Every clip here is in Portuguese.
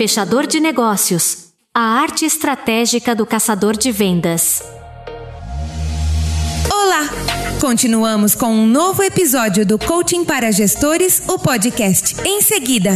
Fechador de negócios. A arte estratégica do caçador de vendas. Olá! Continuamos com um novo episódio do Coaching para Gestores, o podcast. Em seguida.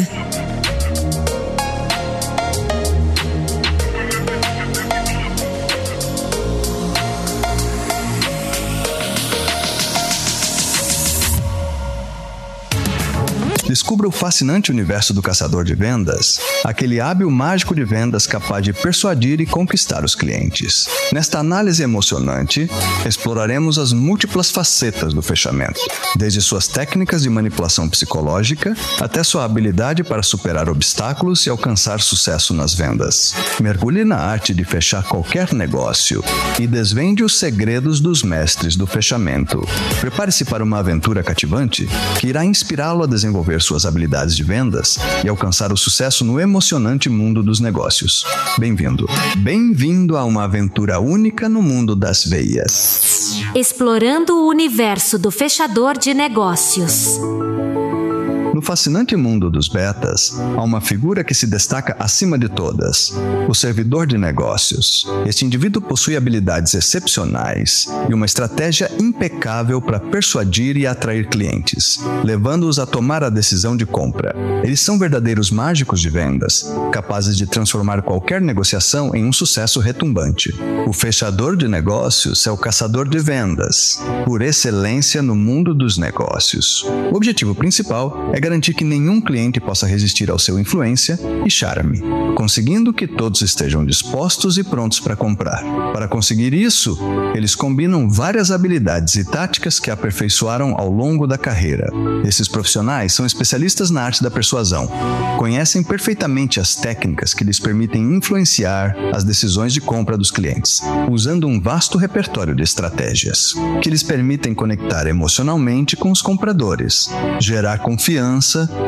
Descubra o fascinante universo do caçador de vendas, aquele hábil mágico de vendas capaz de persuadir e conquistar os clientes. Nesta análise emocionante, exploraremos as múltiplas facetas do fechamento, desde suas técnicas de manipulação psicológica até sua habilidade para superar obstáculos e alcançar sucesso nas vendas. Mergulhe na arte de fechar qualquer negócio e desvende os segredos dos mestres do fechamento. Prepare-se para uma aventura cativante que irá inspirá-lo a desenvolver suas habilidades de vendas e alcançar o sucesso no emocionante mundo dos negócios. Bem-vindo. Bem-vindo a uma aventura única no mundo das veias. Explorando o universo do fechador de negócios. No fascinante mundo dos betas, há uma figura que se destaca acima de todas: o servidor de negócios. Este indivíduo possui habilidades excepcionais e uma estratégia impecável para persuadir e atrair clientes, levando-os a tomar a decisão de compra. Eles são verdadeiros mágicos de vendas, capazes de transformar qualquer negociação em um sucesso retumbante. O fechador de negócios é o caçador de vendas, por excelência no mundo dos negócios. O objetivo principal é garantir que nenhum cliente possa resistir ao seu influência e charme, conseguindo que todos estejam dispostos e prontos para comprar. Para conseguir isso, eles combinam várias habilidades e táticas que aperfeiçoaram ao longo da carreira. Esses profissionais são especialistas na arte da persuasão, conhecem perfeitamente as técnicas que lhes permitem influenciar as decisões de compra dos clientes, usando um vasto repertório de estratégias que lhes permitem conectar emocionalmente com os compradores, gerar confiança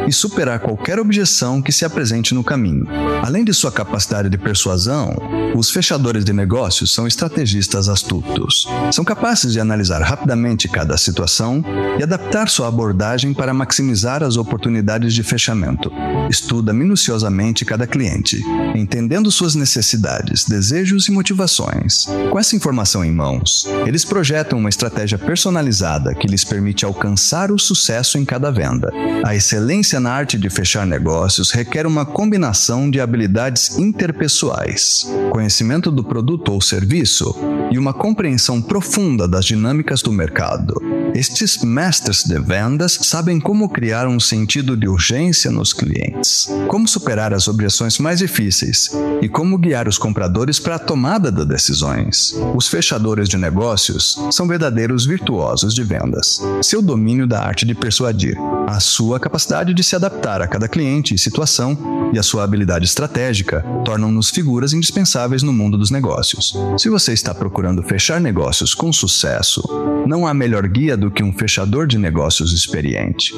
e superar qualquer objeção que se apresente no caminho. Além de sua capacidade de persuasão, os fechadores de negócios são estrategistas astutos. São capazes de analisar rapidamente cada situação e adaptar sua abordagem para maximizar as oportunidades de fechamento. Estuda minuciosamente cada cliente, entendendo suas necessidades, desejos e motivações. Com essa informação em mãos, eles projetam uma estratégia personalizada que lhes permite alcançar o sucesso em cada venda. A excelência na arte de fechar negócios requer uma combinação de habilidades interpessoais, conhecimento do produto ou serviço e uma compreensão profunda das dinâmicas do mercado. Estes mestres de vendas sabem como criar um sentido de urgência nos clientes, como superar as objeções mais difíceis e como guiar os compradores para a tomada de decisões. Os fechadores de negócios são verdadeiros virtuosos de vendas. Seu domínio da arte de persuadir, a sua capacidade de se adaptar a cada cliente e situação e a sua habilidade estratégica tornam-nos figuras indispensáveis no mundo dos negócios. Se você está procurando fechar negócios com sucesso, não há melhor guia do que um fechador de negócios experiente.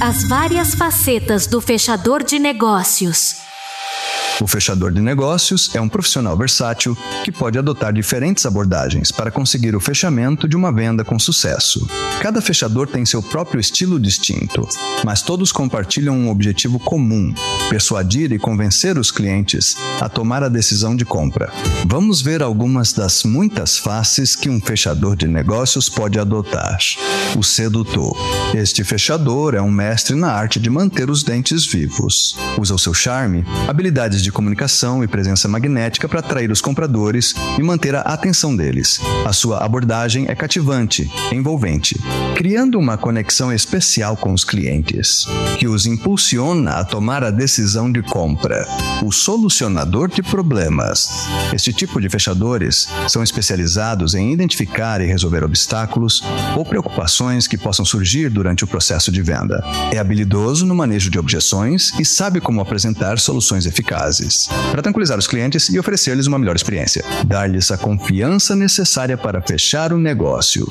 As várias facetas do fechador de negócios. O fechador de negócios é um profissional versátil que pode adotar diferentes abordagens para conseguir o fechamento de uma venda com sucesso. Cada fechador tem seu próprio estilo distinto, mas todos compartilham um objetivo comum: persuadir e convencer os clientes a tomar a decisão de compra. Vamos ver algumas das muitas faces que um fechador de negócios pode adotar. O sedutor. Este fechador é um mestre na arte de manter os dentes vivos. Usa o seu charme, habilidades de de comunicação e presença magnética para atrair os compradores e manter a atenção deles. A sua abordagem é cativante, envolvente, criando uma conexão especial com os clientes, que os impulsiona a tomar a decisão de compra. O solucionador de problemas. Este tipo de fechadores são especializados em identificar e resolver obstáculos ou preocupações que possam surgir durante o processo de venda. É habilidoso no manejo de objeções e sabe como apresentar soluções eficazes eficazes, para tranquilizar os clientes e oferecer-lhes uma melhor experiência. Dar-lhes a confiança necessária para fechar o negócio.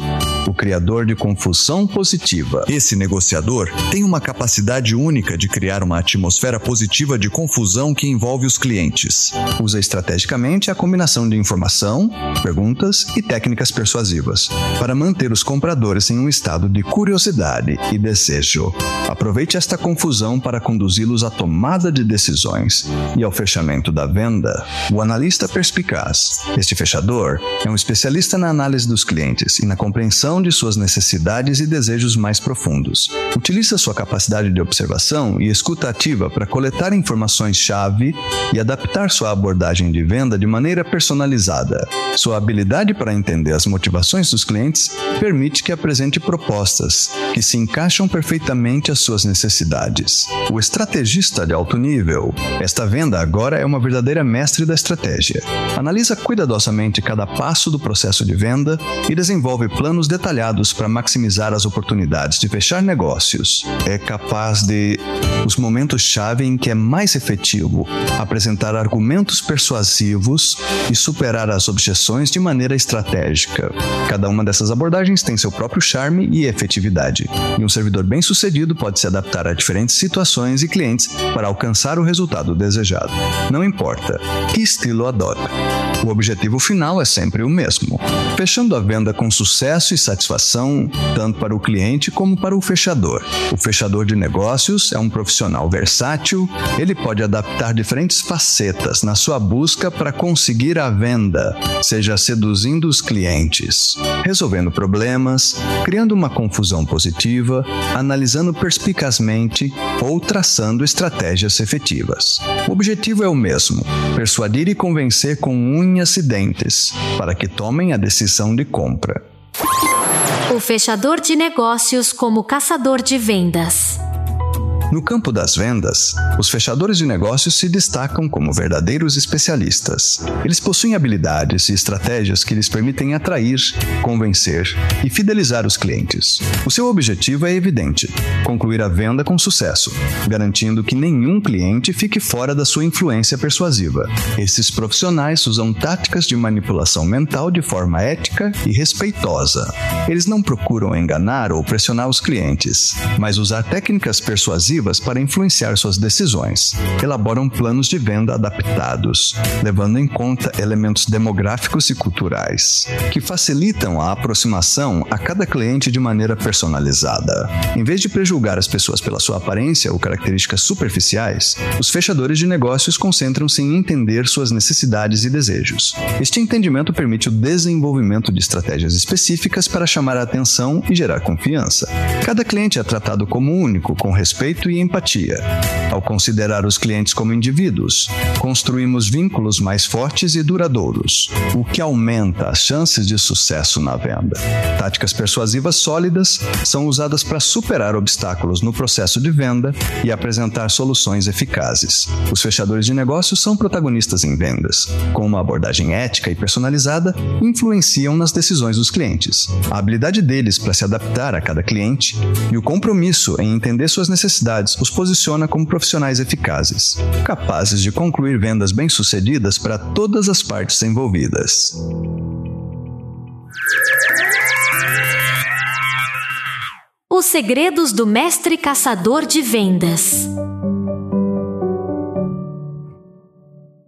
O criador de confusão positiva. Esse negociador tem uma capacidade única de criar uma atmosfera positiva de confusão que envolve os clientes. Usa estrategicamente a combinação de informação, perguntas e técnicas persuasivas para manter os compradores em um estado de curiosidade e desejo. Aproveite esta confusão para conduzi-los à tomada de decisões e ao fechamento da venda. O analista perspicaz. Este fechador é um especialista na análise dos clientes e na compreensão de suas necessidades e desejos mais profundos. Utiliza sua capacidade de observação e escuta ativa para coletar informações-chave e adaptar sua abordagem de venda de maneira personalizada. Sua habilidade para entender as motivações dos clientes permite que apresente propostas que se encaixam perfeitamente às suas necessidades. O estrategista de alto nível. Esta venda agora é uma verdadeira mestre da estratégia. Analisa cuidadosamente cada passo do processo de venda e desenvolve planos detalhados para maximizar as oportunidades de fechar negócios. É capaz de, os momentos-chave em que é mais efetivo, apresentar argumentos persuasivos e superar as objeções de maneira estratégica. Cada uma dessas abordagens tem seu próprio charme e efetividade, e um servidor bem-sucedido pode se adaptar a diferentes situações e clientes para alcançar o resultado desejado. Não importa que estilo adota. O objetivo final é sempre o mesmo: fechando a venda com sucesso e satisfação, tanto para o cliente como para o fechador. O fechador de negócios é um profissional versátil, ele pode adaptar diferentes facetas na sua busca para conseguir a venda, seja seduzindo os clientes, resolvendo problemas, criando uma confusão positiva, analisando perspicazmente ou traçando estratégias efetivas. O objetivo é o mesmo: persuadir e convencer com unhas e dentes para que tomem a decisão de compra. O fechador de negócios como caçador de vendas. No campo das vendas, os fechadores de negócios se destacam como verdadeiros especialistas. Eles possuem habilidades e estratégias que lhes permitem atrair, convencer e fidelizar os clientes. O seu objetivo é evidente: concluir a venda com sucesso, garantindo que nenhum cliente fique fora da sua influência persuasiva. Esses profissionais usam táticas de manipulação mental de forma ética e respeitosa. Eles não procuram enganar ou pressionar os clientes, mas usar técnicas persuasivas para influenciar suas decisões. Elaboram planos de venda adaptados, levando em conta elementos demográficos e culturais, que facilitam a aproximação a cada cliente de maneira personalizada. Em vez de prejulgar as pessoas pela sua aparência ou características superficiais, os fechadores de negócios concentram-se em entender suas necessidades e desejos. Este entendimento permite o desenvolvimento de estratégias específicas para chamar a atenção e gerar confiança. Cada cliente é tratado como único, com respeito e empatia. Ao considerar os clientes como indivíduos, construímos vínculos mais fortes e duradouros, o que aumenta as chances de sucesso na venda. Táticas persuasivas sólidas são usadas para superar obstáculos no processo de venda e apresentar soluções eficazes. Os fechadores de negócios são protagonistas em vendas. Com uma abordagem ética e personalizada, influenciam nas decisões dos clientes. A habilidade deles para se adaptar a cada cliente e o compromisso em entender suas necessidades os posiciona como profissionais eficazes, capazes de concluir vendas bem-sucedidas para todas as partes envolvidas. Os segredos do mestre caçador de vendas.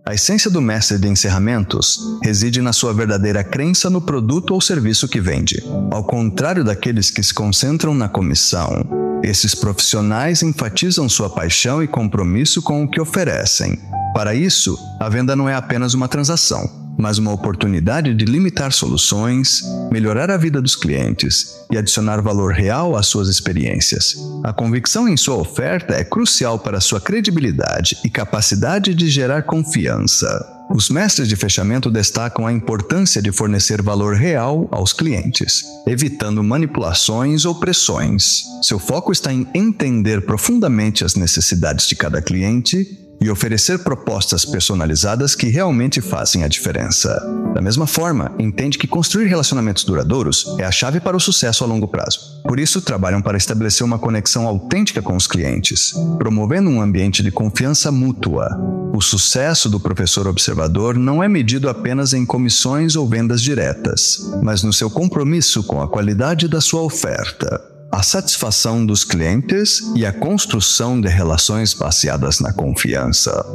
A essência do mestre de encerramentos reside na sua verdadeira crença no produto ou serviço que vende. Ao contrário daqueles que se concentram na comissão, esses profissionais enfatizam sua paixão e compromisso com o que oferecem. Para isso, a venda não é apenas uma transação, mas uma oportunidade de limitar soluções, melhorar a vida dos clientes e adicionar valor real às suas experiências. A convicção em sua oferta é crucial para sua credibilidade e capacidade de gerar confiança. Os mestres de fechamento destacam a importância de fornecer valor real aos clientes, evitando manipulações ou pressões. Seu foco está em entender profundamente as necessidades de cada cliente e oferecer propostas personalizadas que realmente fazem a diferença. Da mesma forma, entende que construir relacionamentos duradouros é a chave para o sucesso a longo prazo. Por isso, trabalham para estabelecer uma conexão autêntica com os clientes, promovendo um ambiente de confiança mútua. O sucesso do professor observador não é medido apenas em comissões ou vendas diretas, mas no seu compromisso com a qualidade da sua oferta a satisfação dos clientes e a construção de relações baseadas na confiança.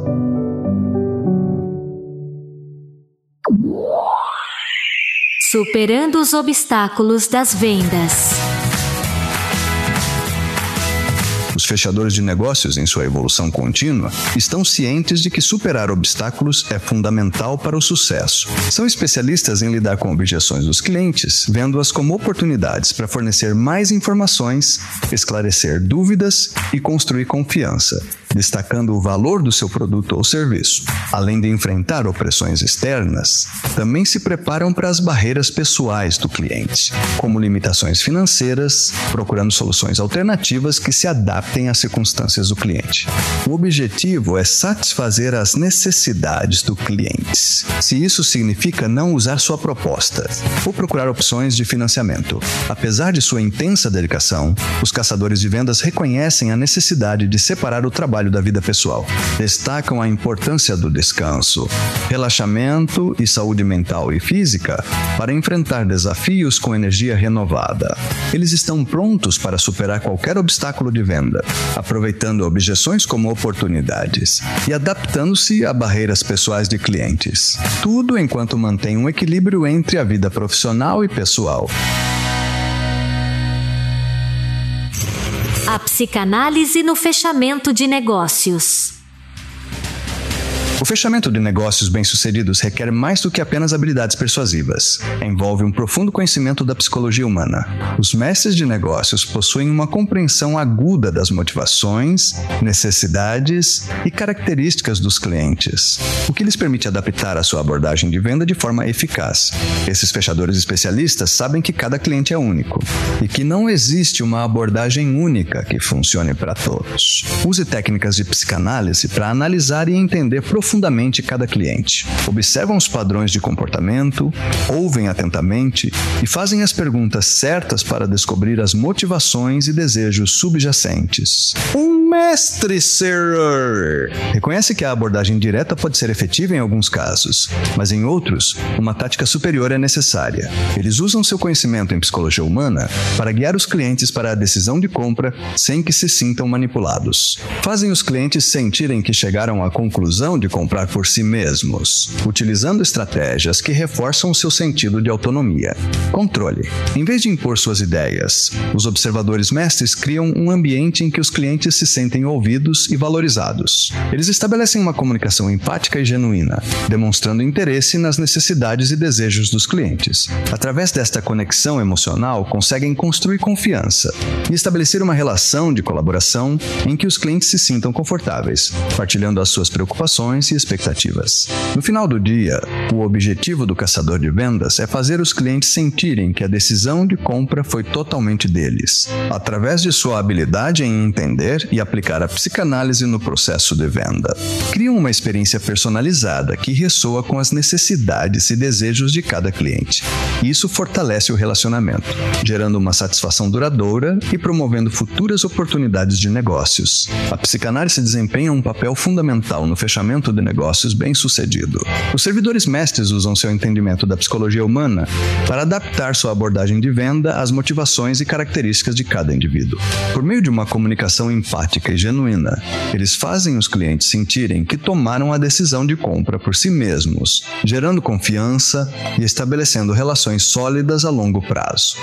Superando os obstáculos das vendas. Fechadores de negócios, em sua evolução contínua, estão cientes de que superar obstáculos é fundamental para o sucesso. São especialistas em lidar com objeções dos clientes, vendo-as como oportunidades para fornecer mais informações, esclarecer dúvidas e construir confiança destacando o valor do seu produto ou serviço. Além de enfrentar opressões externas, também se preparam para as barreiras pessoais do cliente, como limitações financeiras, procurando soluções alternativas que se adaptem às circunstâncias do cliente. O objetivo é satisfazer as necessidades do cliente. Se isso significa não usar sua proposta ou procurar opções de financiamento. Apesar de sua intensa dedicação, os caçadores de vendas reconhecem a necessidade de separar o trabalho da vida pessoal. Destacam a importância do descanso, relaxamento e saúde mental e física para enfrentar desafios com energia renovada. Eles estão prontos para superar qualquer obstáculo de venda, aproveitando objeções como oportunidades e adaptando-se a barreiras pessoais de clientes. Tudo enquanto mantém um equilíbrio entre a vida profissional e pessoal. A psicanálise no fechamento de negócios. O fechamento de negócios bem-sucedidos requer mais do que apenas habilidades persuasivas. Envolve um profundo conhecimento da psicologia humana. Os mestres de negócios possuem uma compreensão aguda das motivações, necessidades e características dos clientes, o que lhes permite adaptar a sua abordagem de venda de forma eficaz. Esses fechadores especialistas sabem que cada cliente é único e que não existe uma abordagem única que funcione para todos. Use técnicas de psicanálise para analisar e entender profundamente profundamente cada cliente, observam os padrões de comportamento, ouvem atentamente e fazem as perguntas certas para descobrir as motivações e desejos subjacentes. Um mestre ser reconhece que a abordagem direta pode ser efetiva em alguns casos, mas em outros, uma tática superior é necessária. Eles usam seu conhecimento em psicologia humana para guiar os clientes para a decisão de compra sem que se sintam manipulados. Fazem os clientes sentirem que chegaram à conclusão de comprar por si mesmos, utilizando estratégias que reforçam seu sentido de autonomia. Controle. Em vez de impor suas ideias, os observadores mestres criam um ambiente em que os clientes se sentem ouvidos e valorizados. Eles estabelecem uma comunicação empática e genuína, demonstrando interesse nas necessidades e desejos dos clientes. Através desta conexão emocional, conseguem construir confiança e estabelecer uma relação de colaboração em que os clientes se sintam confortáveis, partilhando as suas preocupações e expectativas. No final do dia, o objetivo do caçador de vendas é fazer os clientes sentirem que a decisão de compra foi totalmente deles, através de sua habilidade em entender e aplicar a psicanálise no processo de venda. Criam uma experiência personalizada que ressoa com as necessidades e desejos de cada cliente. Isso fortalece o relacionamento, gerando uma satisfação duradoura e promovendo futuras oportunidades de negócios. A psicanálise desempenha um papel fundamental no fechamento de negócios bem-sucedido. Os servidores mestres usam seu entendimento da psicologia humana para adaptar sua abordagem de venda às motivações e características de cada indivíduo. Por meio de uma comunicação empática e genuína, eles fazem os clientes sentirem que tomaram a decisão de compra por si mesmos, gerando confiança e estabelecendo relações sólidas a longo prazo.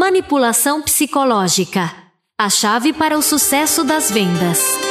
Manipulação psicológica a chave para o sucesso das vendas.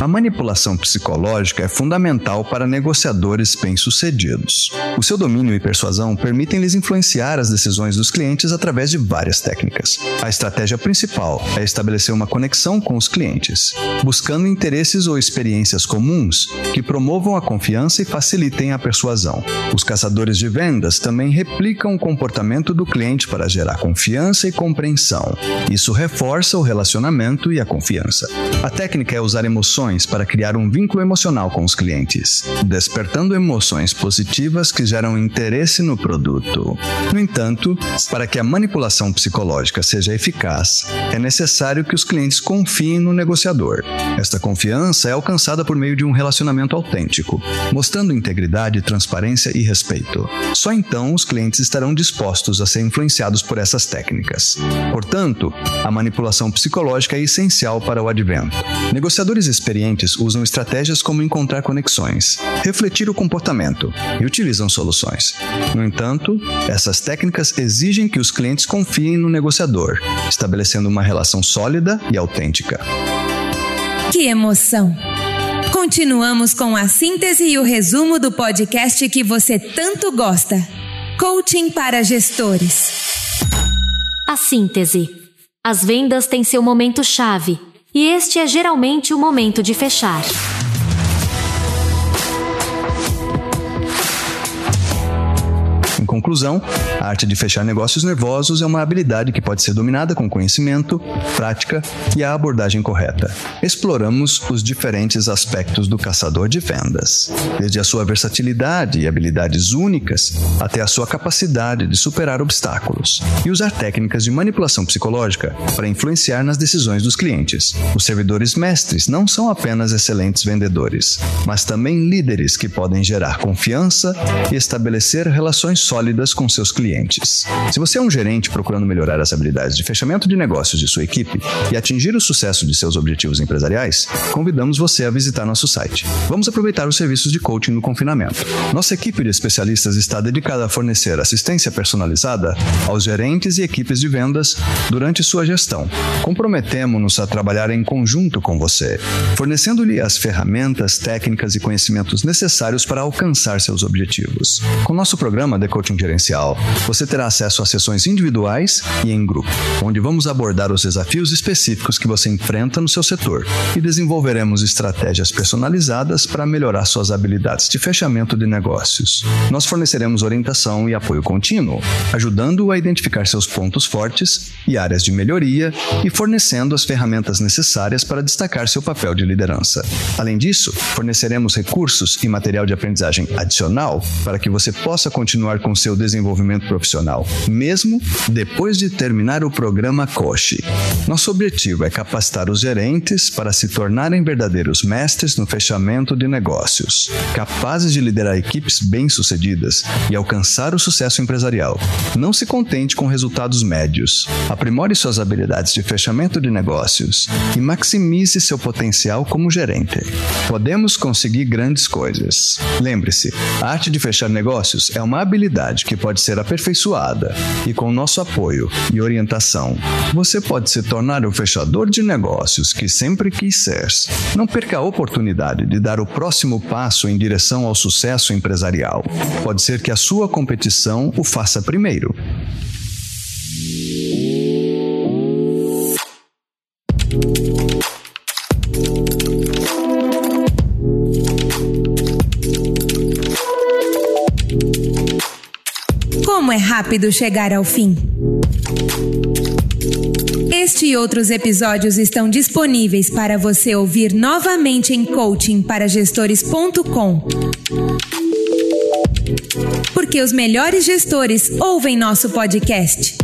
A manipulação psicológica é fundamental para negociadores bem-sucedidos. O seu domínio e persuasão permitem-lhes influenciar as decisões dos clientes através de várias técnicas. A estratégia principal é estabelecer uma conexão com os clientes, buscando interesses ou experiências comuns que promovam a confiança e facilitem a persuasão. Os caçadores de vendas também replicam o comportamento do cliente para gerar confiança e compreensão. Isso reforça o relacionamento e a confiança. A técnica é usar emoções para criar um vínculo emocional com os clientes, despertando emoções positivas que geram interesse no produto. No entanto, para que a manipulação psicológica seja eficaz, é necessário que os clientes confiem no negociador. Esta confiança é alcançada por meio de um relacionamento autêntico, mostrando integridade, transparência e respeito. Só então os clientes estarão dispostos a ser influenciados por essas técnicas. Portanto, a manipulação psicológica é essencial para o advento. Negociadores experientes usam estratégias como encontrar conexões, refletir o comportamento e utilizam soluções. No entanto, essas técnicas exigem que os clientes confiem no negociador, estabelecendo uma relação sólida e autêntica. Que emoção! Continuamos com a síntese e o resumo do podcast que você tanto gosta. Coaching para gestores. A síntese. As vendas têm seu momento chave, e este é geralmente o momento de fechar. Conclusão, a arte de fechar negócios nervosos é uma habilidade que pode ser dominada com conhecimento, prática e a abordagem correta. Exploramos os diferentes aspectos do caçador de vendas, desde a sua versatilidade e habilidades únicas até a sua capacidade de superar obstáculos e usar técnicas de manipulação psicológica para influenciar nas decisões dos clientes. Os servidores mestres não são apenas excelentes vendedores, mas também líderes que podem gerar confiança e estabelecer relações sólidas sólidas com seus clientes. Se você é um gerente procurando melhorar as habilidades de fechamento de negócios de sua equipe e atingir o sucesso de seus objetivos empresariais, convidamos você a visitar nosso site. Vamos aproveitar os serviços de coaching no confinamento. Nossa equipe de especialistas está dedicada a fornecer assistência personalizada aos gerentes e equipes de vendas durante sua gestão. Comprometemos-nos a trabalhar em conjunto com você, fornecendo-lhe as ferramentas, técnicas e conhecimentos necessários para alcançar seus objetivos. Com nosso programa The Coaching coaching gerencial, você terá acesso a sessões individuais e em grupo, onde vamos abordar os desafios específicos que você enfrenta no seu setor e desenvolveremos estratégias personalizadas para melhorar suas habilidades de fechamento de negócios. Nós forneceremos orientação e apoio contínuo, ajudando-o a identificar seus pontos fortes e áreas de melhoria e fornecendo as ferramentas necessárias para destacar seu papel de liderança. Além disso, forneceremos recursos e material de aprendizagem adicional para que você possa continuar com seu desenvolvimento profissional, mesmo depois de terminar o programa COCHE. Nosso objetivo é capacitar os gerentes para se tornarem verdadeiros mestres no fechamento de negócios, capazes de liderar equipes bem-sucedidas e alcançar o sucesso empresarial. Não se contente com resultados médios. Aprimore suas habilidades de fechamento de negócios e maximize seu potencial como gerente. Podemos conseguir grandes coisas. Lembre-se, a arte de fechar negócios é uma habilidade habilidade que pode ser aperfeiçoada e com nosso apoio e orientação, você pode se tornar o fechador de negócios que sempre quis ser. Não perca a oportunidade de dar o próximo passo em direção ao sucesso empresarial. Pode ser que a sua competição o faça primeiro. Rápido chegar ao fim. Este e outros episódios estão disponíveis para você ouvir novamente em coachingparagestores.com. Porque os melhores gestores ouvem nosso podcast.